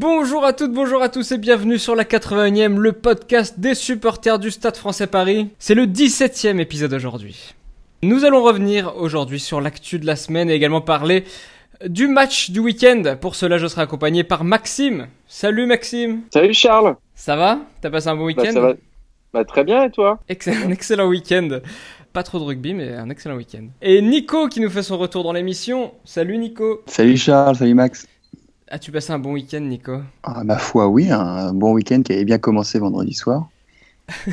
Bonjour à toutes, bonjour à tous et bienvenue sur la 81e, le podcast des supporters du Stade français Paris. C'est le 17e épisode aujourd'hui. Nous allons revenir aujourd'hui sur l'actu de la semaine et également parler du match du week-end. Pour cela, je serai accompagné par Maxime. Salut Maxime. Salut Charles. Ça va? T'as passé un bon Bah, week-end? Bah, très bien et toi Excellent, un excellent week-end. Pas trop de rugby, mais un excellent week-end. Et Nico qui nous fait son retour dans l'émission. Salut Nico. Salut Charles, salut Max. As-tu passé un bon week-end, Nico? Ah, ma foi, oui, un bon week-end qui avait bien commencé vendredi soir.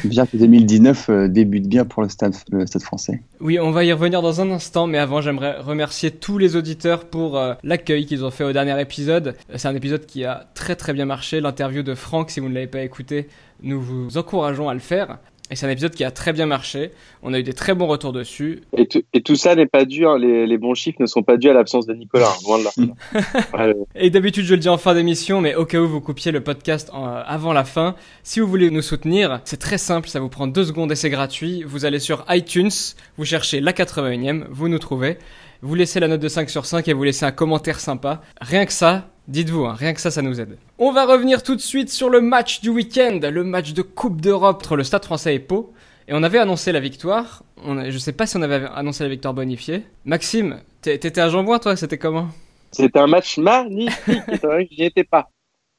Bien que 2019 euh, débute bien pour le stade, français. Oui, on va y revenir dans un instant, mais avant, j'aimerais remercier tous les auditeurs pour euh, l'accueil qu'ils ont fait au dernier épisode. C'est un épisode qui a très très bien marché. L'interview de Franck, si vous ne l'avez pas écouté, nous vous encourageons à le faire. Et c'est un épisode qui a très bien marché. On a eu des très bons retours dessus. et tout, et tout ça n'est pas dû, hein, les, les bons chiffres ne sont pas dus à l'absence de Nicolas, hein, loin de là. Ouais, Et d'habitude, je le dis en fin d'émission, mais au cas où vous coupiez le podcast en- euh, avant la fin, si vous voulez nous soutenir, c'est très simple, ça vous prend deux secondes et c'est gratuit. Vous allez sur iTunes, vous cherchez la 81e, vous nous trouvez, vous laissez la note de 5 sur 5 et vous laissez un commentaire sympa. Rien que ça, dites-vous, hein, rien que ça, ça nous aide. On va revenir tout de suite sur le match du week-end, le match de Coupe d'Europe entre le Stade français et Pau. Et on avait annoncé la victoire. On a- je sais pas si on avait annoncé la victoire bonifiée. Maxime, t'étais à Jean-Bouin, toi C'était comment? C'était un match magnifique. et c'est vrai que je n'y étais pas.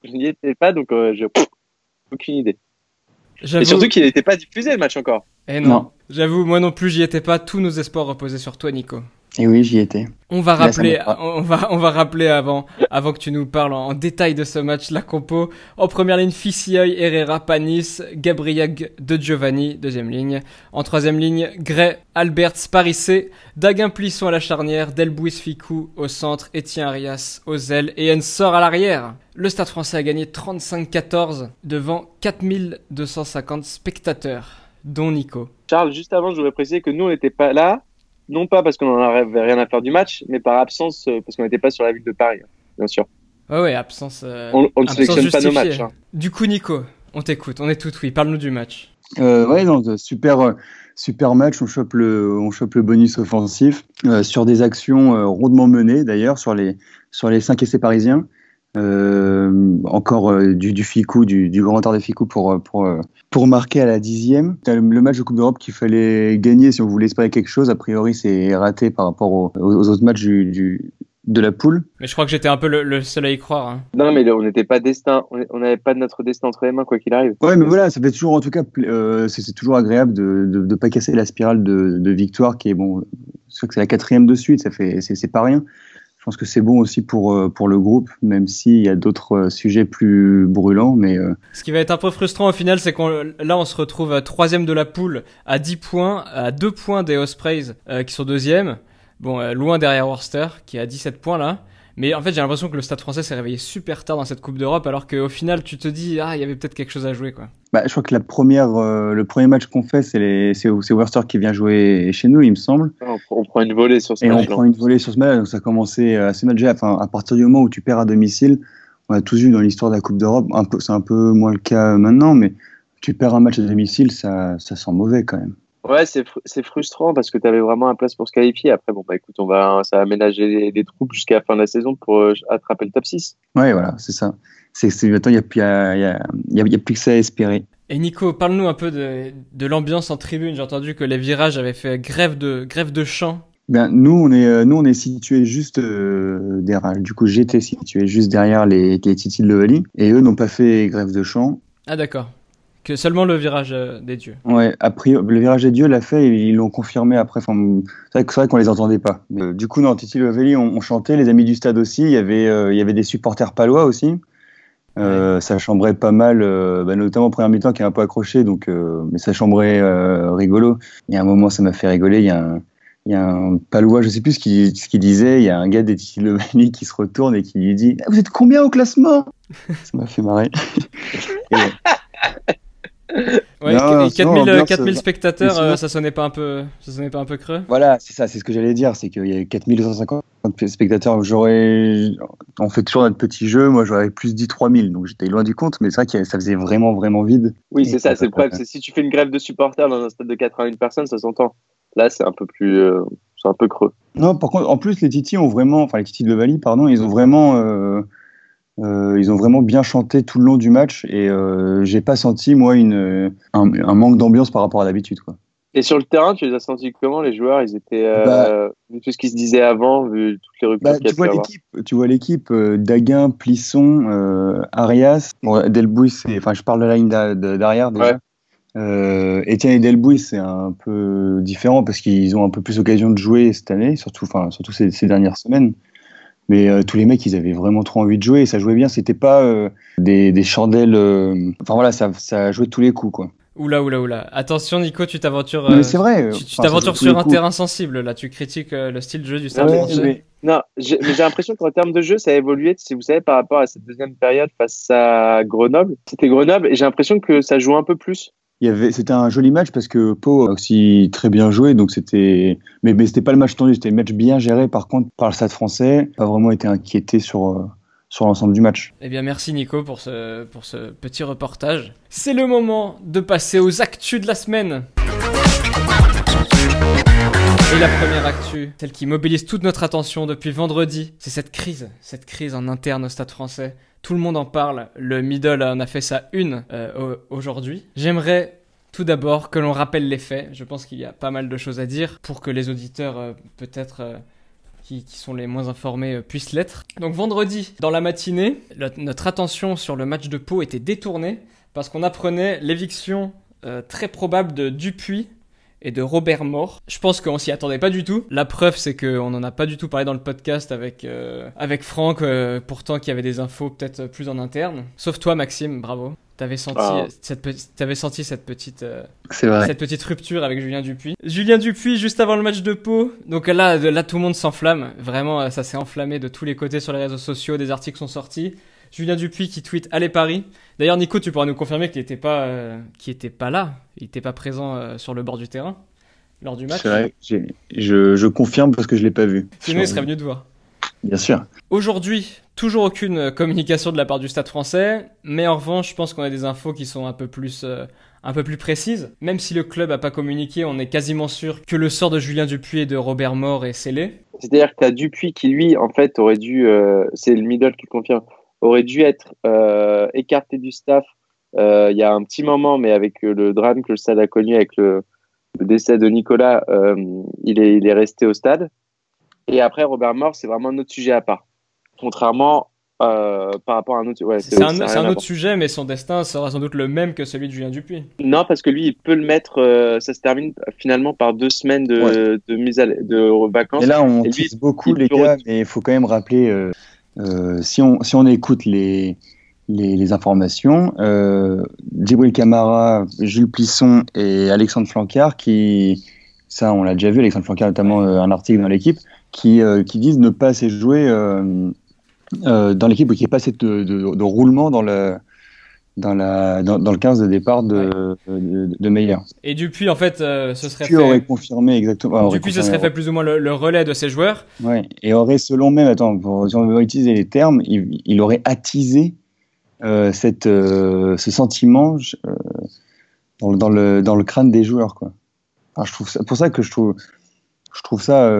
Je n'y étais pas, donc euh, j'ai aucune idée. Et surtout qu'il n'était pas diffusé le match encore. Eh non. Non. J'avoue, moi non plus, j'y étais pas. Tous nos espoirs reposaient sur toi, Nico. Et oui, j'y étais. On va rappeler, on va, on va rappeler avant, avant que tu nous parles en, en détail de ce match, la compo. En première ligne, Fissioy, Herrera, Panis, Gabriag de Giovanni, deuxième ligne. En troisième ligne, Gray, Alberts, Parissé, Daguin Plisson à la charnière, Delbouis Ficou au centre, Etienne Arias aux ailes et Ensor à l'arrière. Le Stade français a gagné 35-14 devant 4250 spectateurs, dont Nico. Charles, juste avant, je voudrais préciser que nous, on n'était pas là, non pas parce qu'on n'en avait rien à faire du match, mais par absence, euh, parce qu'on n'était pas sur la ville de Paris, hein, bien sûr. Ouais, ouais, absence. euh, On, on ne absence sélectionne pas nos matchs. hein. Du coup, Nico, on t'écoute, on est tout oui. Parle-nous du match. Euh, ouais, super, super match. On chope le, on chope le bonus offensif euh, sur des actions euh, rondement menées d'ailleurs sur les, sur les 5 essais parisiens. Euh, encore euh, du, du Ficou, du, du grand retard de Ficou pour, euh, pour, pour marquer à la dixième. Le, match de Coupe d'Europe qu'il fallait gagner si on voulait espérer quelque chose. A priori, c'est raté par rapport aux, aux autres matchs du, du, de la poule. Mais je crois que j'étais un peu le, le seul à y croire. hein. Non, mais on n'était pas destin, on n'avait pas notre destin entre les mains, quoi qu'il arrive. Ouais, mais voilà, ça fait toujours, en tout cas, euh, c'est c'est toujours agréable de de, de pas casser la spirale de, de victoire qui est bon. C'est sûr que c'est la quatrième de suite, ça fait, c'est c'est pas rien. Je pense que c'est bon aussi pour euh, pour le groupe, même s'il y a d'autres euh, sujets plus brûlants, mais euh, Ce qui va être un peu frustrant au final, c'est qu'on là on se retrouve troisième de la poule, à 10 points, à 2 points des Ospreys qui sont deuxième. Bon, loin derrière Worcester qui est à 17 points là. Mais en fait, j'ai l'impression que le Stade français s'est réveillé super tard dans cette Coupe d'Europe, alors qu'au final, tu te dis, ah, il y avait peut-être quelque chose à jouer, quoi. bah, je crois que la première, euh, le premier match qu'on fait, c'est les, c'est c'est Worcester qui vient jouer chez nous, il me semble. On, on prend une volée sur ce Et on prend une volée sur ce match, donc ça a commencé assez mal déjà. Enfin, à partir du moment où tu perds à domicile, on a tous vu dans l'histoire de la Coupe d'Europe, un peu, c'est un peu moins le cas maintenant, mais tu perds un match à domicile, ça, ça sent mauvais quand même. Ouais, c'est fr- c'est frustrant parce que tu avais vraiment un place pour se qualifier. Après, bon, bah écoute, on va, ça va ménager les, les troupes jusqu'à la fin de la saison pour euh, attraper le top 6. Ouais, voilà, c'est ça. C'est, maintenant, il n'y a, plus- il y a, il y a, il y a- il y a plus que ça à espérer. Et Nico, parle-nous un peu de, de l'ambiance en tribune. J'ai entendu que les virages avaient fait grève de, grève de chant. Ben, nous, on est, euh, nous, on est situé juste euh, derrière. Du coup, j'étais situé juste derrière les, les Titi de Levali. Et eux n'ont pas fait grève de chant. Ah, d'accord. Que seulement le virage euh, des dieux. Ouais, après, le virage des dieux l'a fait et ils l'ont confirmé après. Enfin, c'est vrai, qu'on les entendait pas. Mais, euh, du coup, non, Titi Levali, on, on chantait. Les amis du stade aussi. Il y avait, euh, il y avait des supporters palois aussi. Euh, Ça chambrait pas mal, bah, notamment en première mi-temps qui est un peu accroché, donc, mais ça chambrait rigolo. Il y a un moment, ça m'a fait rigoler. Il y a un, il y a un palois, je sais plus ce qu'il disait. Il y a un gars des Titi Levali qui se retourne et qui lui dit Ah, Vous êtes combien au classement? Ça m'a fait marrer. Et, Ouais, Non, et sinon, 4000, l'ambiance, 4000 euh, spectateurs, sinon- euh, ça sonnait pas un peu, ça sonnait pas un peu creux? Voilà, c'est ça, c'est ce que j'allais dire, c'est qu'il y a 4250 spectateurs. J'aurais, on fait toujours notre petit jeu, moi j'aurais plus dit 3000, donc j'étais loin du compte, mais c'est vrai que ça faisait vraiment, vraiment vide. Oui, c'est ça, c'est pas si tu fais une grève de supporters dans un stade de 81 personnes, ça s'entend. Là, c'est un peu plus, euh, c'est un peu creux. Non, par contre, en plus, les Titi ont vraiment, enfin les Titi de Bali, pardon, ils ont vraiment, euh, euh, ils ont vraiment bien chanté tout le long du match et euh, j'ai pas senti moi une, un, un manque d'ambiance par rapport à d'habitude, quoi. Et sur le terrain, tu les as sentis comment les joueurs? Ils étaient, euh, Bah- vu tout ce qui se disait avant, vu toutes les ruptures Bah, y a tu vois l'équipe, tu vois l'équipe, euh, Daguin, Plisson, Arias, bon, Delbouy, c'est, enfin, je parle de la ligne d'a- de- derrière déjà. Ouais. Euh, Etienne et Delbouy, c'est un peu différent parce qu'ils ont un peu plus l'occasion de jouer cette année, surtout, enfin, surtout ces, ces dernières semaines. Mais euh, tous les mecs, ils avaient vraiment trop envie de jouer et ça jouait bien. C'était pas euh, des, des chandelles. euh, Enfin voilà, ça, ça jouait tous les coups, quoi. Oula, oula, oula. Attention, Nico, tu t'aventures. Mais c'est vrai. Tu enfin, t'aventures sur un coups. terrain sensible, là. Tu critiques euh, le style de jeu du stade Ouais, français. mais- Non, j'ai l'impression qu'en termes de jeu, ça a évolué. Si vous savez, par rapport à cette deuxième période face à Grenoble, c'était Grenoble et j'ai l'impression que ça joue un peu plus. C'était un joli match parce que Pau a aussi très bien joué, donc c'était, mais, mais c'était pas le match tendu, c'était un match bien géré par contre par le Stade français, pas vraiment été inquiété sur, euh, sur l'ensemble du match. Eh bien, merci Nico pour ce, pour ce petit reportage. C'est le moment de passer aux actus de la semaine. Et la première actu, celle qui mobilise toute notre attention depuis vendredi, c'est cette crise, cette crise en interne au Stade français. Tout le monde en parle, le middle en a fait sa une euh, au- aujourd'hui. J'aimerais tout d'abord que l'on rappelle les faits. Je pense qu'il y a pas mal de choses à dire pour que les auditeurs euh, peut-être euh, qui, sont les moins informés puissent l'être. Donc vendredi, dans la matinée, notre attention sur le match de Pau était détournée parce qu'on apprenait l'éviction très probable de Dupuis et de Robert Mort. Je pense qu'on s'y attendait pas du tout. La preuve, c'est qu'on n'en a pas du tout parlé dans le podcast avec, euh, avec Franck, euh, pourtant qu'il y avait des infos peut-être plus en interne. Sauf toi, Maxime, bravo. T'avais senti, cette, t'avais senti cette petite... euh, cette petite rupture avec Julien Dupuis. Julien Dupuis juste avant le match de Pau. Donc là, là tout le monde s'enflamme. Vraiment, euh, ça s'est enflammé de tous les côtés sur les réseaux sociaux. Des articles sont sortis. Julien Dupuis qui tweet Allez Paris. D'ailleurs, Nico, tu pourras nous confirmer qu'il n'était pas, euh, qu'il était pas là. Il n'était pas présent euh, sur le bord du terrain lors du match. C'est vrai. Je, je confirme parce que je l'ai pas vu. Sinon, il serait venu te voir. Bien sûr. Aujourd'hui, toujours aucune euh, communication de la part du Stade français, mais en revanche, je pense qu'on a des infos qui sont un peu plus, euh, un peu plus précises. Même si le club a pas communiqué, on est quasiment sûr que le sort de Julien Dupuis et de Robert Mort est scellé. C'est-à-dire que tu as Dupuis qui, lui, en fait, aurait dû, euh, c'est le middle qui confirme, aurait dû être euh, écarté du staff euh, il y a un petit moment, mais avec euh, le drame que le stade a connu avec le, le décès de Nicolas, euh, il, est, il est resté au stade. Et après, Robert Mort, c'est vraiment un autre sujet à part. Contrairement euh, par rapport à un autre. Ouais, C'est un, autre sujet, mais son destin sera sans doute le même que celui de Julien Dupuis. Non, parce que lui, il peut le mettre. euh, ça se termine finalement par deux semaines de, Ouais. de mise à de vacances. Et là, on Et lui, tease beaucoup, il les gars, mais il faut quand même rappeler, euh, si, on, si on écoute les, les, les informations, euh, Djibril Camara, Jules Plisson et Alexandre Flancard, qui, ça on l'a déjà vu, Alexandre Flancard notamment euh, un article dans l'équipe, qui, euh, qui disent ne pas assez jouer euh, euh, dans l'équipe ou qu'il n'y ait pas assez de, de, de roulement dans le, dans, la, dans, dans le 15 de départ de, de, de Meyer. Et Dupuis, en fait, euh, ce serait aurait fait. confirmé exactement. aurait Dupuis, ce confirmé, serait fait plus ou moins le, le relais de ses joueurs. Ouais, et aurait, selon même, attends, pour, si on veut utiliser les termes, il, il aurait attisé euh, cette, euh, ce sentiment dans, dans, le, dans le crâne des joueurs, quoi. Alors, je trouve ça, pour ça que je trouve, je trouve ça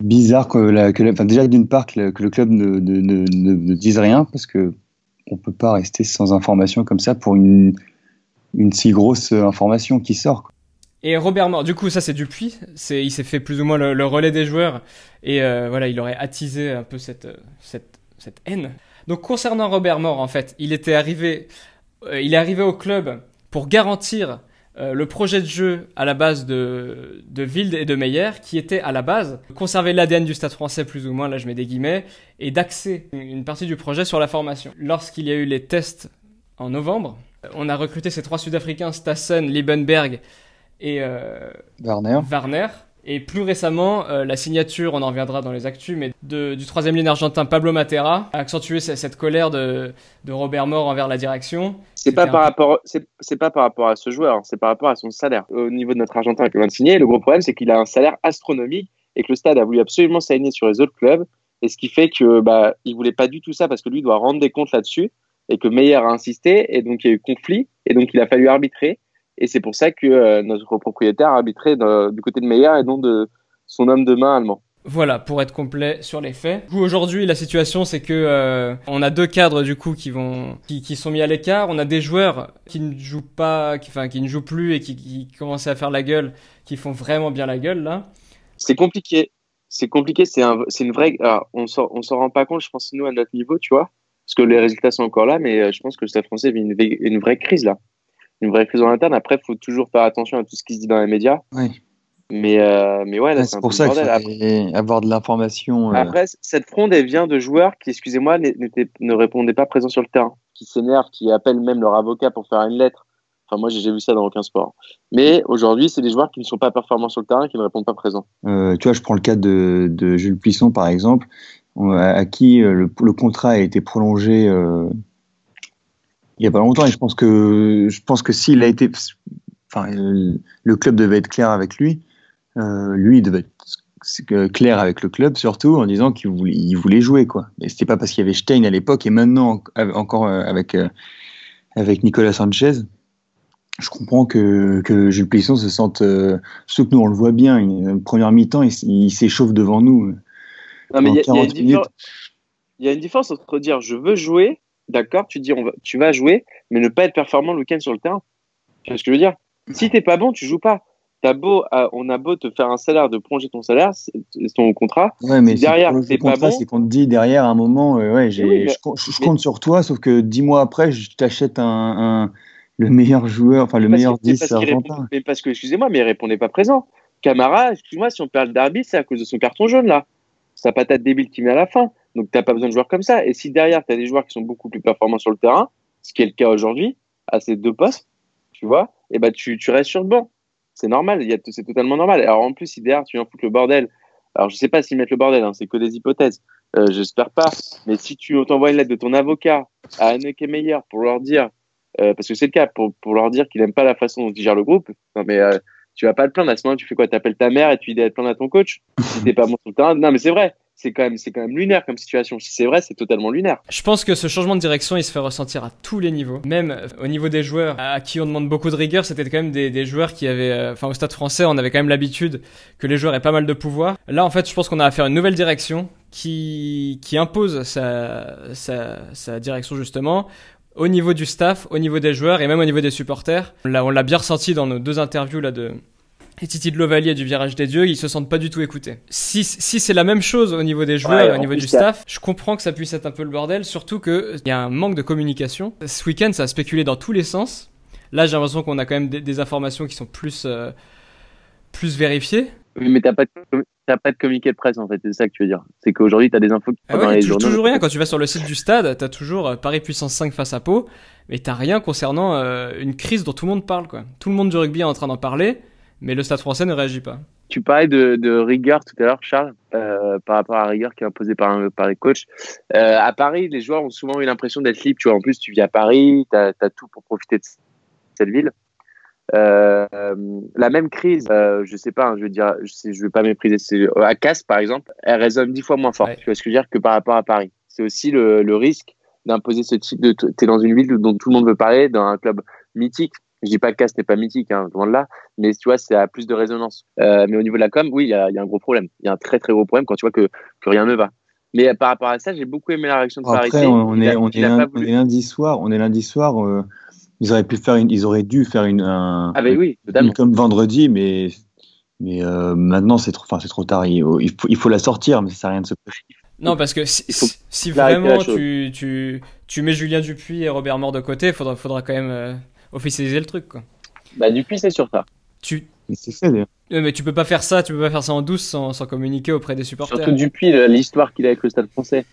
bizarre que, la, que la- enfin, déjà d'une part que le, que le club ne, ne, ne, ne- ne dise rien parce que on peut pas rester sans information comme ça pour une, une si grosse information qui sort. Et Robert Mort, du coup, ça c'est Dupuis. C'est, il s'est fait plus ou moins le, relais des joueurs. Et euh, voilà, il aurait attisé un peu cette, euh, cette, cette haine. Donc concernant Robert Mort, en fait, il était arrivé, euh, il est arrivé au club pour garantir euh, le projet de jeu à la base de, de Wild et de Meyer, qui était à la base conserver l'ADN du Stade français plus ou moins, là je mets des guillemets, et d'axer une partie du projet sur la formation. Lorsqu'il y a eu les tests en novembre, on a recruté ces trois Sud-Africains, Stassen, Liebenberg et euh, Warner. Warner. Et plus récemment, euh, la signature, on en reviendra dans les actus, mais de, du troisième ligne argentin Pablo Matera a accentué cette, cette colère de, de, Robert Mort envers la direction. C'est pas par rapport, c'est pas par rapport à ce joueur, hein, c'est par rapport à son salaire. Au niveau de notre argentin qui vient de signer, le gros problème c'est qu'il a un salaire astronomique et que le stade a voulu absolument s'aligner sur les autres clubs. Et ce qui fait que bah il voulait pas du tout ça parce que lui doit rendre des comptes là-dessus et que Meyer a insisté et donc il y a eu conflit et donc il a fallu arbitrer et c'est pour ça que euh, notre propriétaire a arbitré du côté de Meyer et non de son homme de main allemand. Voilà, pour être complet sur les faits. Aujourd'hui, la situation, c'est que euh, on a deux cadres du coup qui vont, qui, qui sont mis à l'écart. On a des joueurs qui ne jouent pas, qui, enfin, qui ne jouent plus et qui, qui commencent à faire la gueule, qui font vraiment bien la gueule là. C'est compliqué. C'est compliqué. C'est un, c'est une vraie. Alors, on s'en, on s'en rend pas compte, je pense nous à notre niveau, tu vois, parce que les résultats sont encore là, mais euh, je pense que le Stade Français vit une, une vraie crise là une vraie crise en interne. Après, il faut toujours faire attention à tout ce qui se dit dans les médias. Oui. Mais, euh, mais ouais, c'est pour ça qu'il faut avoir de l'information. Euh. Après, cette fronde, elle vient de joueurs qui, excusez-moi, ne répondaient pas présents sur le terrain, qui s'énervent, qui appellent même leur avocat pour faire une lettre. Enfin, moi, j'ai vu ça dans aucun sport. Mais aujourd'hui, c'est des joueurs qui ne sont pas performants sur le terrain, qui ne répondent pas présents. Euh, tu vois, je prends le cas de, de Jules Puisson, par exemple, à, qui le, le, contrat a été prolongé il y a pas longtemps et je pense que je pense que s'il a été enfin le club devait être clair avec lui euh, lui il devait être clair avec le club surtout en disant qu'il voulait, il voulait jouer quoi. Et c'était pas parce qu'il y avait Stein à l'époque et maintenant encore euh, avec euh, avec Nicolas Sanchez je comprends que, que Jules Plisson se sente euh, surtout que nous on le voit bien une première mi-temps il, il s'échauffe devant nous non, mais il y, y, a une différence entre dire je veux jouer d'accord, tu dis on va, tu vas jouer, mais ne pas être performant le week-end sur le terrain. Tu vois ce que je veux dire? Si t'es pas bon, tu joues pas. As beau, euh, on a beau te faire un salaire, de plonger ton salaire, ton contrat. Ouais, mais si derrière, t'es pas bon. C'est qu'on te dit derrière à un moment, euh, ouais, j'ai, je, compte sur toi, sauf que dix mois après, je t'achète un, un, le meilleur joueur, enfin le meilleur 10 argentin. Mais parce que, excusez-moi, mais il répondait pas présent. Camara, excuse-moi, si on perd le derby, c'est à cause de son carton jaune là. Sa patate débile qui met à la fin. Donc, tu n'as pas besoin de joueurs comme ça. Et si derrière, tu as des joueurs qui sont beaucoup plus performants sur le terrain, ce qui est le cas aujourd'hui, à ces deux postes, tu vois, et eh ben, tu, restes sur le banc. C'est normal, c'est totalement normal. Alors, en plus, si derrière, tu viens foutre le bordel, alors je sais pas s'ils mettent le bordel, hein, c'est que des hypothèses, euh, j'espère pas, mais si tu t'envoies une lettre de ton avocat à Anneke Meyer pour leur dire, euh, parce que c'est le cas, pour, leur dire qu'il n'aime pas la façon dont il gère le groupe, non mais euh, tu vas pas le plaindre à ce moment tu fais quoi? Tu appelles ta mère et tu dis à te plaindre à ton coach si t'es pas bon sur le terrain. Non mais c'est vrai, c'est quand même c'est quand même lunaire comme situation. Si c'est vrai, c'est totalement lunaire. Je pense que ce changement de direction, il se fait ressentir à tous les niveaux. Même euh, au niveau des joueurs à qui on demande beaucoup de rigueur, c'était quand même des, joueurs qui avaient, euh, enfin au Stade Français, on avait quand même l'habitude que les joueurs aient pas mal de pouvoir. Là, en fait, je pense qu'on a à faire une nouvelle direction qui qui impose sa sa, sa direction justement au niveau du staff, au niveau des joueurs et même au niveau des supporters. Là, on l'a bien ressenti dans nos deux interviews là de et Titi de Lovalier du Virage des Dieux, ils se sentent pas du tout écoutés. Si, si c'est la même chose au niveau des joueurs, au niveau du staff, je comprends que ça puisse être un peu le bordel, surtout qu'il y a un manque de communication. Ce week-end, ça a spéculé dans tous les sens. Là, j'ai l'impression qu'on a quand même des, informations qui sont plus, euh, plus vérifiées. Oui, mais t'as pas, de, pas de communiqué de presse, en fait, c'est ça que tu veux dire. C'est qu'aujourd'hui, t'as des infos qui ah ouais, dans les journaux. toujours rien. Quand tu vas sur le site du stade, t'as toujours euh, Paris Puissance 5 face à Pau, mais t'as rien concernant euh, une crise dont tout le monde parle, quoi. Tout le monde du rugby est en train d'en parler mais le Stade français ne réagit pas. Tu parlais de, de rigueur tout à l'heure, Charles, euh, par rapport à la rigueur qui est imposée par, par les coachs. Euh, à Paris, les joueurs ont souvent eu l'impression d'être libres. Tu vois, en plus, tu vis à Paris, tu as, tout pour profiter de cette ville. Euh, la même crise, je sais pas, hein, je veux dire, je, je vais pas mépriser. À Casse, par exemple, elle résonne dix fois moins fort. Tu vois ce que je veux dire que par rapport à Paris. C'est aussi le, le risque d'imposer ce type de. Tu es dans une ville dont tout le monde veut parler, dans un club mythique. Je dis pas que Cass n'est pas mythique, hein, loin de là, mais tu vois, c'est à plus de résonance. Euh, mais au niveau de la com, oui, il y a, y a, un gros problème. Il y a un très très gros problème quand tu vois que, que rien ne va. Mais par rapport à ça, j'ai beaucoup aimé la réaction de Paris. Après, on, est, on, est lundi, soir. On est lundi soir. Euh, ils auraient pu faire une, ils auraient dû faire une, un, ah ben oui, comme vendredi, mais mais euh, maintenant c'est trop, enfin c'est trop tard. Il, il, faut, il faut la sortir, mais ça sert à rien de se non, parce que si, si vraiment tu, tu, tu mets Julien Dupuis et Robert Mort de côté, il faudra, faudra quand même euh, officialiser le truc. Quoi. Bah, Dupuis, c'est sur ça. Tu... C'est ça, d'ailleurs. mais tu peux pas faire ça, tu peux pas faire ça en douce sans, sans communiquer auprès des supporters. Surtout Dupuis, l'histoire qu'il a avec le Stade français.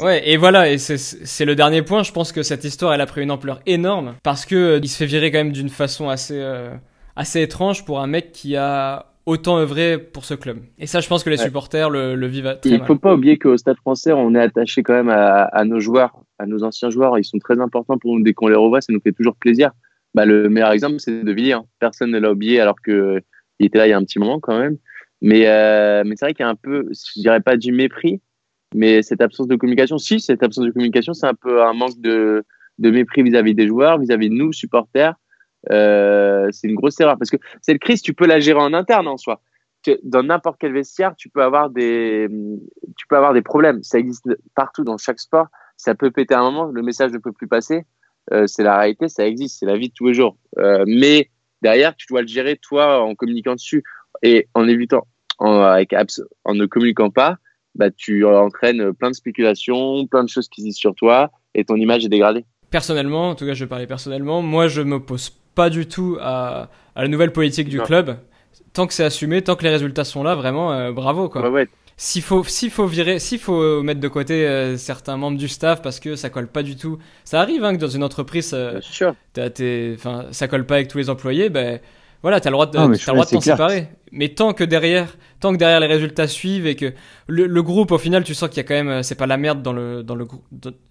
ouais, et voilà, et c'est le dernier point. Je pense que cette histoire, elle a pris une ampleur énorme parce que euh, il se fait virer quand même d'une façon assez, euh, assez étrange pour un mec qui a autant œuvrer pour ce club. Et ça, je pense que les supporters le, le, vivent très Il ne faut pas oublier qu'au Stade français, on est attaché quand même à, à, nos joueurs, à nos anciens joueurs. Ils sont très importants pour nous. Dès qu'on les revoit, ça nous fait toujours plaisir. Bah, le meilleur exemple, c'est De Villiers. Hein. Personne ne l'a oublié alors qu'il était là il y a un petit moment quand même. Mais, euh, mais c'est vrai qu'il y a un peu, je dirais pas du mépris, mais cette absence de communication, si, cette absence de communication, c'est un peu un manque de, de mépris vis-à-vis des joueurs, vis-à-vis de nous, supporters. Euh, c'est une grosse erreur parce que cette crise, tu peux la gérer en interne en soi. Dans n'importe quel vestiaire, tu peux avoir des, tu peux avoir des problèmes. Ça existe partout dans chaque sport. Ça peut péter à un moment, le message ne peut plus passer. Euh, c'est la réalité, ça existe, c'est la vie de tous les jours. Euh, mais derrière, tu dois le gérer toi en communiquant dessus et en évitant, en, avec, en ne communiquant pas, bah, tu entraînes plein de spéculations, plein de choses qui disent sur toi et ton image est dégradée. Personnellement, en tout cas, je vais parler personnellement, moi, je m'oppose pas du tout à, à, la nouvelle politique du club. Tant que c'est assumé, tant que les résultats sont là, vraiment, euh, bravo, quoi. Ouais, ouais. S'il faut, s'il faut virer, s'il faut mettre de côté euh, certains membres du staff parce que ça colle pas du tout, ça arrive hein, que dans une entreprise, euh, enfin, ça colle pas avec tous les employés, ben voilà, t'as le droit de, ah, t'as le droit de t'en séparer. Mais tant que derrière, tant que derrière les résultats suivent et que le, le groupe, au final, tu sens qu'il y a quand même, euh, c'est pas la merde dans le, dans le,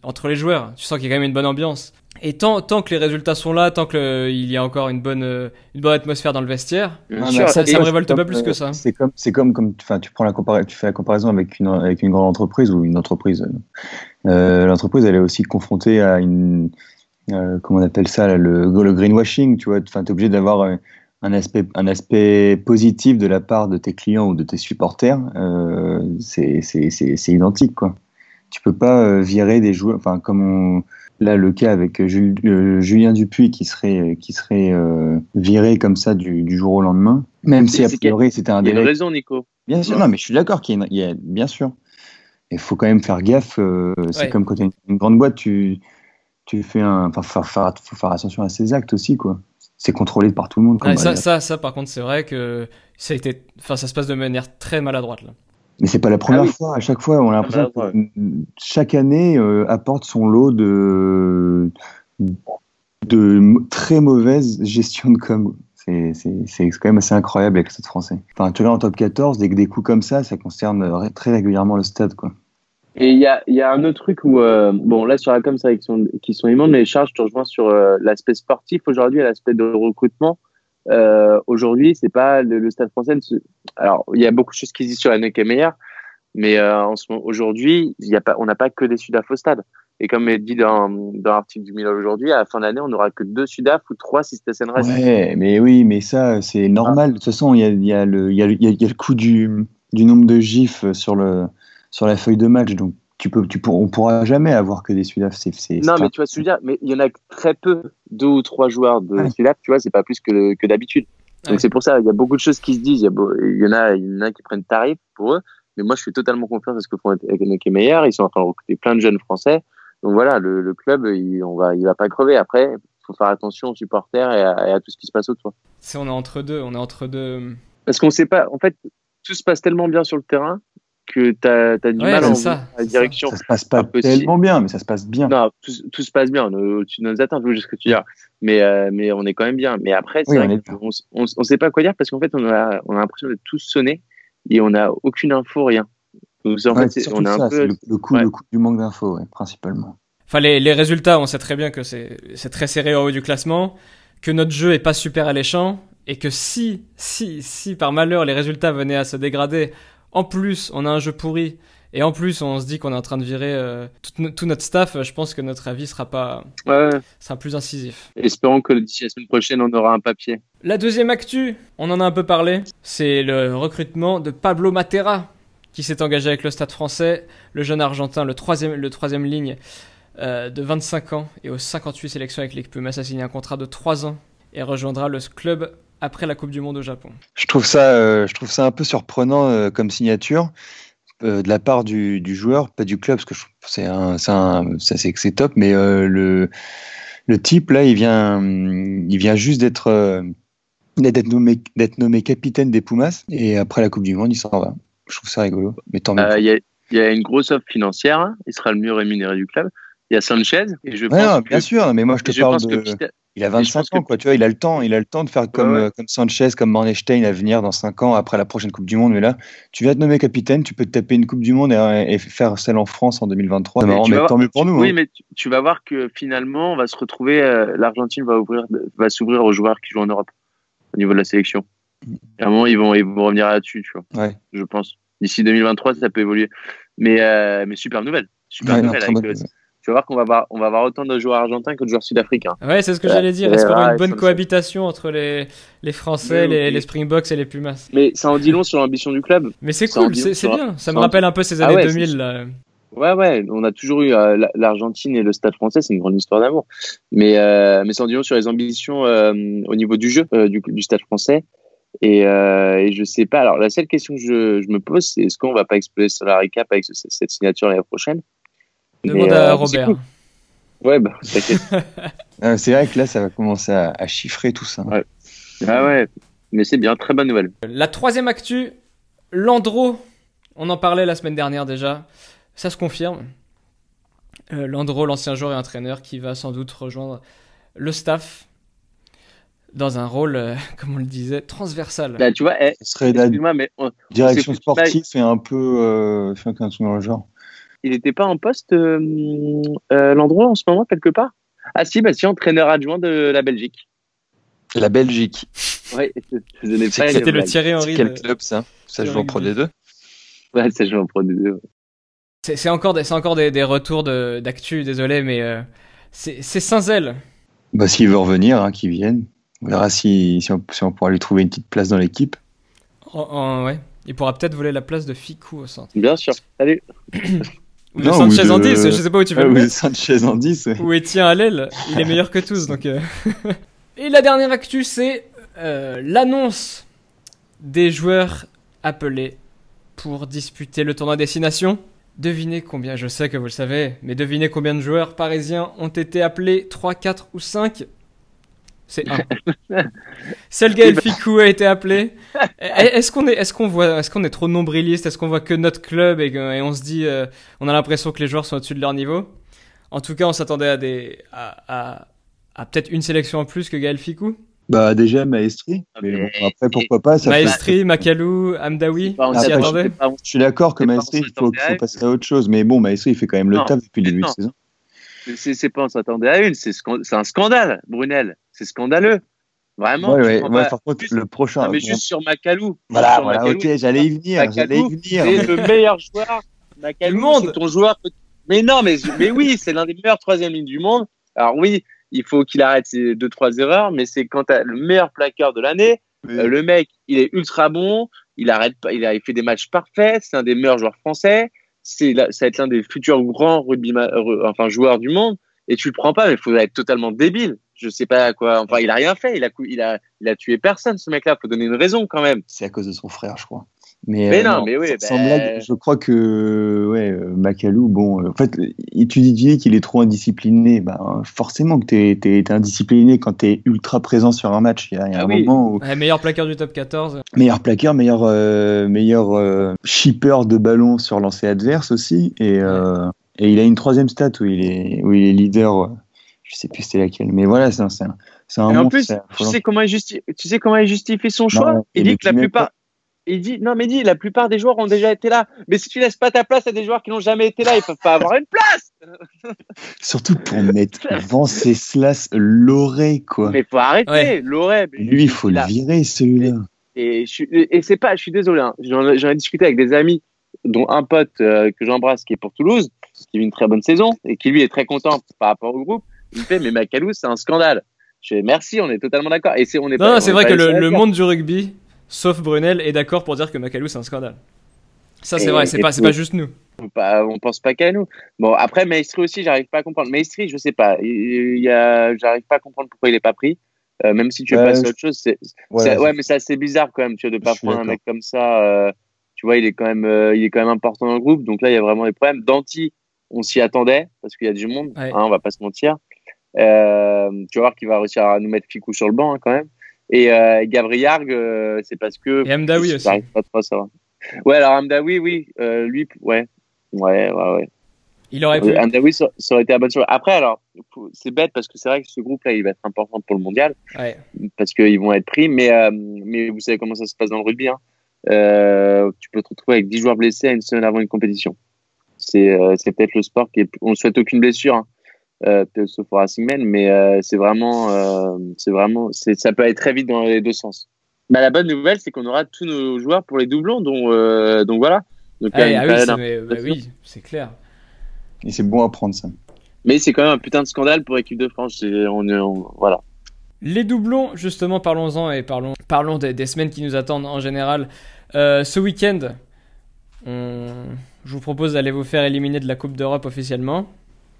entre les joueurs. Tu sens qu'il y a quand même une bonne ambiance. Et tant, tant que les résultats sont là, tant qu'il y a encore une bonne, euh, une bonne atmosphère dans le vestiaire, ça, ça, me révolte pas plus que ça. C'est comme, c'est comme, comme, enfin, tu prends la comparaison, tu fais la comparaison avec une, avec une grande entreprise ou une entreprise. Euh, l'entreprise, elle est aussi confrontée à une, euh, comment on appelle ça, le, le greenwashing, tu vois. Enfin, t'es obligé d'avoir euh, un aspect, un aspect positif de la part de tes clients ou de tes supporters, euh, c'est identique. Quoi. Tu peux pas euh, virer des joueurs, enfin, comme on, là le cas avec euh, Julien Dupuis qui serait, qui serait euh, viré comme ça du, du, jour au lendemain, même si a priori c'était un délai. Il y a une raison, Nico. Bien sûr, non, mais je suis d'accord qu'il y, y, a, bien sûr. Il faut quand même faire gaffe. C'est ouais. comme quand tu as une, grande boîte, tu, tu fais un, enfin, faut faire, faut faire attention à ses actes aussi, quoi c'est contrôlé par tout le monde. Ouais, ça, ça, ça, par contre, c'est vrai que ça, a été, enfin, ça se passe de manière très maladroite. Là. Mais c'est pas la première ah oui. fois. À chaque fois, on a l'impression que chaque année euh, apporte son lot de, de très mauvaise gestion de com. C'est quand même assez incroyable avec le stade français. Enfin, tu regardes en top 14, dès que des coups comme ça, ça concerne très régulièrement le stade. Quoi. Et il y a, y a, un autre truc où, euh, bon, là sur la com, c'est vrai sont, qui sont immondes, mais Charles, je te rejoins sur euh, l'aspect sportif aujourd'hui l'aspect de recrutement. Euh, aujourd'hui, c'est pas le, stade français. Alors, il y a beaucoup de choses qui se disent sur la est meilleure, mais euh, aujourd'hui, on n'a pas que des Sudaf au stade. Et comme est dit dans, dans l'article du Milan aujourd'hui, à la fin d'année, on n'aura que deux Sudaf ou trois si Stéphane reste. Ouais, mais oui, mais ça, c'est normal. De toute façon, il y a, y, a y, a, le coût du, du nombre de gifs sur le sur la feuille de match. Donc, tu peux, tu pour, on pourra jamais avoir que des Sudaf. C'est, non, mais tu vois ce que je veux dire. Mais il y en a très peu, deux ou trois joueurs de ouais. Sudaf. Tu vois, c'est pas plus que, que d'habitude. Donc ouais. c'est pour ça, il y a beaucoup de choses qui se disent. Il y, a, il y en a, il y en a qui prennent tarif pour eux. Mais moi, je suis totalement confiant à ce que font les meilleurs. Ils sont en train de recruter plein de jeunes Français. Donc voilà, le, le club, il, on va, il va pas crever. Après, il faut faire attention aux supporters et à, et à, tout ce qui se passe autour. C'est on est entre deux, on est entre deux. Parce qu'on sait pas. En fait, tout se passe tellement bien sur le terrain que tu as, as, du ouais, mal en ça, la direction. Ça se passe pas tellement bien, mais ça se passe bien. Non, tout, tout se passe bien. au-dessus de nos attentes, je ce que tu dis. Mais, euh, mais on est quand même bien. Mais après, c'est oui, vrai qu'on on, on sait pas quoi dire parce qu'en fait, on a, on a l'impression d'être tous sonnés et on n'a aucune info, rien. Donc, en ouais, fait, on a un peu... le, le, coup, ouais. le coup du manque d'infos, principalement. Enfin, les, les, résultats, on sait très bien que c'est très serré au haut du classement, que notre jeu est pas super alléchant, et que si, si, si par malheur les résultats venaient à se dégrader, en plus on a un jeu pourri, et en plus on se dit qu'on est en train de virer euh, tout, tout, notre staff, je pense que notre avis sera pas, ouais. sera plus incisif. Espérons que d'ici la semaine prochaine on aura un papier. La deuxième actu, on en a un peu parlé, c'est le recrutement de Pablo Matera, qui s'est engagé avec le Stade français, le jeune argentin, le troisième, le troisième ligne euh, de 25 ans et aux 58 sélections avec l'équipe Pumas a signé un contrat de 3 ans et rejoindra le club après la Coupe du Monde au Japon. Je trouve ça, euh, je trouve ça un peu surprenant euh, comme signature euh, de la part du, du, joueur, pas du club, parce que c'est un, c'est c'est top, mais euh, le le type là, il vient, il vient juste d'être d'être nommé, d'être nommé capitaine des Pumas et après la Coupe du Monde, il s'en va. Je trouve ça rigolo. Mais tant mieux. Il y, y, a une grosse offre financière. Il sera le mieux rémunéré du club. Il y a Sanchez. Et je ouais, non, bien que, sûr, mais moi je te parle de. Il a 25 ans, quoi. Tu vois, il a le temps. Il a le temps de faire comme, euh, comme Sanchez, comme Manestein à venir dans 5 ans après la prochaine Coupe du Monde. Mais là, tu viens te nommer capitaine, tu peux te taper une Coupe du Monde et, faire celle en France en 2023. Mais, mais tant mieux pour nous. Oui, hein. mais tu, vas voir que finalement, on va se retrouver. Euh, L'Argentine va ouvrir, va s'ouvrir aux joueurs qui jouent en Europe au niveau de la sélection. À un moment, ils vont, ils vont revenir là-dessus, tu vois. Ouais. Je pense. D'ici 2023, ça peut évoluer. Mais, euh, mais super nouvelle. Super nouvelle. avec, tu vas voir qu'on va avoir, on va avoir autant de joueurs argentins que de joueurs sud-africains. Ouais, c'est ce que j'allais dire. Est-ce qu'on a une bonne cohabitation entre les, les Français, les, les, Springboks et les Pumas? Mais ça en dit long sur l'ambition du club. Mais c'est cool, c'est bien. Ça me rappelle un peu ces ah années 2000. Là. Ouais, ouais, on a toujours eu euh, l'Argentine et le Stade français, c'est une grande histoire d'amour. Mais, euh, mais ça en dit long sur les ambitions euh, au niveau du jeu du, du, Stade français. Et, et, je sais pas. Alors, la seule question que je, je me pose, c'est est-ce qu'on va pas exploser sur la récap avec cette signature l'année prochaine? Demande à Robert. Ouais, bah, ah, c'est vrai que là, ça va commencer à, chiffrer tout ça. Ouais. Ah ouais, mais c'est bien, très bonne nouvelle. La troisième actu, Landreau. On en parlait la semaine dernière déjà. Ça se confirme. Euh, Landreau, l'ancien joueur et entraîneur, qui va sans doute rejoindre le staff dans un rôle, euh, comme on le disait, transversal. Là, tu vois, eh, serait mais direction sportive et un peu euh, dans le genre il n'était pas en poste, euh, euh, l'endroit en ce moment, quelque part? Ah si, bah si, entraîneur adjoint de la Belgique. La Belgique Oui, C'était le Thierry Henry. Quel club ça? Ça joue en Pro D2 Ouais, ça joue en Pro D2. C'est encore, des, encore des, des retours d'actu, désolé, mais euh, c'est Saint-Zel. Bah, S'il veut revenir, hein, qu'il vienne. On verra si, si, on, si, on, pourra lui trouver une petite place dans l'équipe. ouais. Il pourra peut-être voler la place de Ficou au centre. Bien sûr. Salut. Ou de Sanchez en 10, je sais pas où tu veux. le Sanchez en 10. Ou Etienne l'aile, il est meilleur que tous. donc. Euh. Et la dernière actu, c'est euh, l'annonce des joueurs appelés pour disputer le tournoi Destination. Devinez combien, je sais que vous le savez, mais devinez combien de joueurs parisiens ont été appelés 3, 4 ou 5 c'est un. Seul Gaël Ficou a été appelé. Est-ce qu'on est, est-ce qu'on voit, est-ce qu'on est trop nombriliste? Est-ce qu'on voit que notre club et, on se dit, euh, on a l'impression que les joueurs sont au-dessus de leur niveau? En tout cas, on s'attendait à des, à, à, peut-être une sélection en plus que Gaël Ficou? Bah déjà Maestri, ah, mais après pourquoi pas ça Maestri, Makalou, Amdawi, on s'y attendait. Je suis d'accord que Maestri, il faut, faut, passer à autre chose, mais bon Maestri il fait quand même le taf depuis le début de saison. C'est pas on s'attendait à une, c'est un scandale, Brunel. C'est scandaleux. Vraiment. Par contre, le prochain. mais juste sur Macalou. Voilà, voilà ok, j'allais y venir. Y venir. C'est le meilleur joueur. Macalou, c'est ton joueur. Mais non, mais, mais oui, c'est l'un des meilleurs troisième lignes du monde. Alors oui, il faut qu'il arrête ses deux, trois erreurs, mais c'est quand tu as le meilleur plaqueur de l'année. Euh, le mec, il est ultra bon. Il arrête pas. Il a fait des matchs parfaits. C'est un des meilleurs joueurs français. C'est ça va être l'un des futurs grands rugby, enfin joueurs du monde. Et tu le prends pas, mais il faut être totalement débile je sais pas quoi. Enfin, il a rien fait. Il a, il a, il a tué personne, ce mec-là. Faut donner une raison quand même. C'est à cause de son frère, je crois. Mais, mais euh, non, mais oui. Sans, blague, je crois que ouais, euh, Macalou, bon, euh, en fait, tu dis qu'il est trop indiscipliné. Bah, forcément que tu es, indiscipliné quand tu es ultra présent sur un match. Il y a, ah un moment où... meilleur plaqueur du top 14. Meilleur plaqueur, meilleur, meilleur shipper de ballon sur lancer adverse aussi. Et, et il a une troisième stat où il est, où il est leader je sais plus c'était laquelle, mais voilà, c'est un, c'est un, en plus, tu sais comment il justifie, tu sais comment il justifie son choix? Il dit que la plupart, il dit non, mais dit la plupart des joueurs ont déjà été là. Mais si tu laisses pas ta place à des joueurs qui n'ont jamais été là, ils peuvent pas avoir une place. Surtout pour mettre Venceslas Loré, quoi. Mais faut arrêter, ouais. Loré. Lui, il faut le virer, celui-là. Et, et c'est pas, je suis désolé, hein. j'en, ai discuté avec des amis, dont un pote euh, que j'embrasse qui est pour Toulouse, qui vit une très bonne saison et qui lui est très content par rapport au groupe. Il fait, mais Macalou, c'est un scandale. Je fais, merci, on est totalement d'accord. Et c'est, on est non, c'est vrai que le, monde du rugby, sauf Brunel, est d'accord pour dire que Macalou, c'est un scandale. Ça, c'est vrai, c'est pas, c'est pas juste nous. Pas, on pense pas qu'à nous. Bon, après, Maestri aussi, j'arrive pas à comprendre. Maestri, je sais pas. Il y a, j'arrive pas à comprendre pourquoi il est pas pris. Euh, même si tu veux passer à autre chose, c'est, ouais, mais c'est assez bizarre quand même, tu vois, de pas prendre un mec comme ça. Euh, tu vois, il est quand même, euh, il est quand même important dans le groupe. Donc là, il y a vraiment des problèmes. Danti, on s'y attendait parce qu'il y a du monde. Hein, on va pas se mentir. Euh, tu vas voir qu'il va réussir à nous mettre Ficou sur le banc hein, quand même. Et euh, Gabriel, euh, c'est parce que. Et Amdawi aussi. Pas trop, ça. Ouais, alors Amdawi, oui, euh, lui, ouais. Ouais, ouais, ouais. Il aurait pu. Andaoui, ça, ça aurait été la bonne chose. Après, alors, c'est bête parce que c'est vrai que ce groupe-là, il va être important pour le mondial Ouais. parce qu'ils vont être pris. Mais, euh, mais vous savez comment ça se passe dans le rugby. Hein. Euh, tu peux te retrouver avec 10 joueurs blessés à une semaine avant une compétition. C'est euh, c'est peut-être le sport qui est. On ne souhaite aucune blessure, hein, euh, peut-être sauf au Racing mais euh, c'est vraiment. euh, c'est vraiment c'est- ça peut aller très vite dans les deux sens. Bah, la bonne nouvelle, c'est qu'on aura tous nos joueurs pour les doublons. Donc, euh, donc voilà. Donc, a Ah, ah oui, c'est- mais- bah oui, c'est clair. Et c'est bon à prendre ça. Mais c'est quand même un putain de scandale pour l'équipe de France. C'est- On, est- on- voilà. Les doublons, justement, parlons-en et parlons, parlons des, des semaines qui nous attendent en général. Euh, ce week-end, on- je vous propose d'aller vous faire éliminer de la Coupe d'Europe officiellement.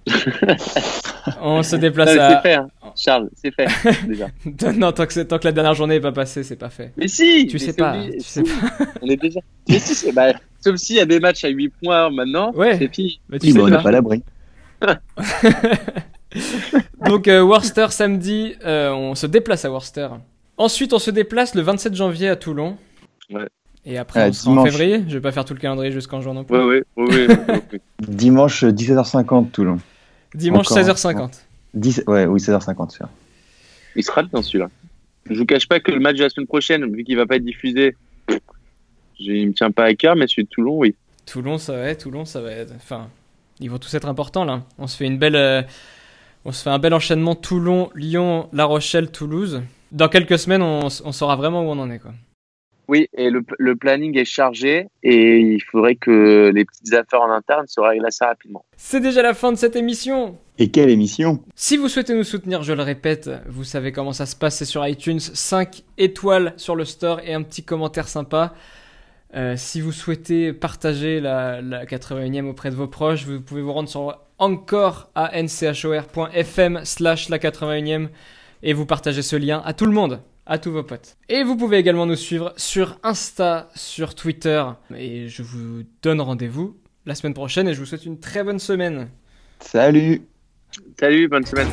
on se déplace mais à. C'est fait, hein. Charles, c'est fait déjà. non, tant que, tant que la dernière journée n'est pas passée, c'est pas fait. Mais si Tu mais sais pas, obligé. tu sais Si, On est déjà. Mais si, c'est- bah, sauf s'il y a des matchs à 8 points maintenant, Ouais. c'est fini. Bah, tu Oui, sais bon, on pas. n'est pas à l'abri. Donc euh, Worcester samedi, euh, on se déplace à Worcester. Ensuite, on se déplace le 27 janvier à Toulon. Ouais. Et après, on sera en dimanche. février. Je vais pas faire tout le calendrier jusqu'en juin non plus. Ouais, ouais, ouais, ouais, ouais, ouais. Dimanche 17h50 Toulon. Dimanche Encore, 16h50. 10... Ouais, oui, 16h50. sûr. Il sera bien celui-là. Je vous cache pas que le match de la semaine prochaine, vu qu'il va pas être diffusé, je- il me tient pas à cœur, mais celui de Toulon, oui. Toulon, ça va être, Toulon, ça va être. Enfin, ils vont tous être importants là. On se fait une belle, euh, on se fait un bel enchaînement Toulon, Lyon, La Rochelle, Toulouse. Dans quelques semaines, on, on saura vraiment où on en est quoi. Oui, et le, le planning est chargé et il faudrait que les petites affaires en interne se règlent assez rapidement. C'est déjà la fin de cette émission. Et quelle émission? Si vous souhaitez nous soutenir, je le répète, vous savez comment ça se passe, c'est sur iTunes, 5 étoiles sur le store et un petit commentaire sympa. Euh, si vous souhaitez partager la, la 81e auprès de vos proches, vous pouvez vous rendre sur encore à nchor.fm slash la 81e et vous partagez ce lien à tout le monde, à tous vos potes. Et vous pouvez également nous suivre sur Insta, sur Twitter. Et je vous donne rendez-vous la semaine prochaine et je vous souhaite une très bonne semaine. Salut Salut, bonne semaine.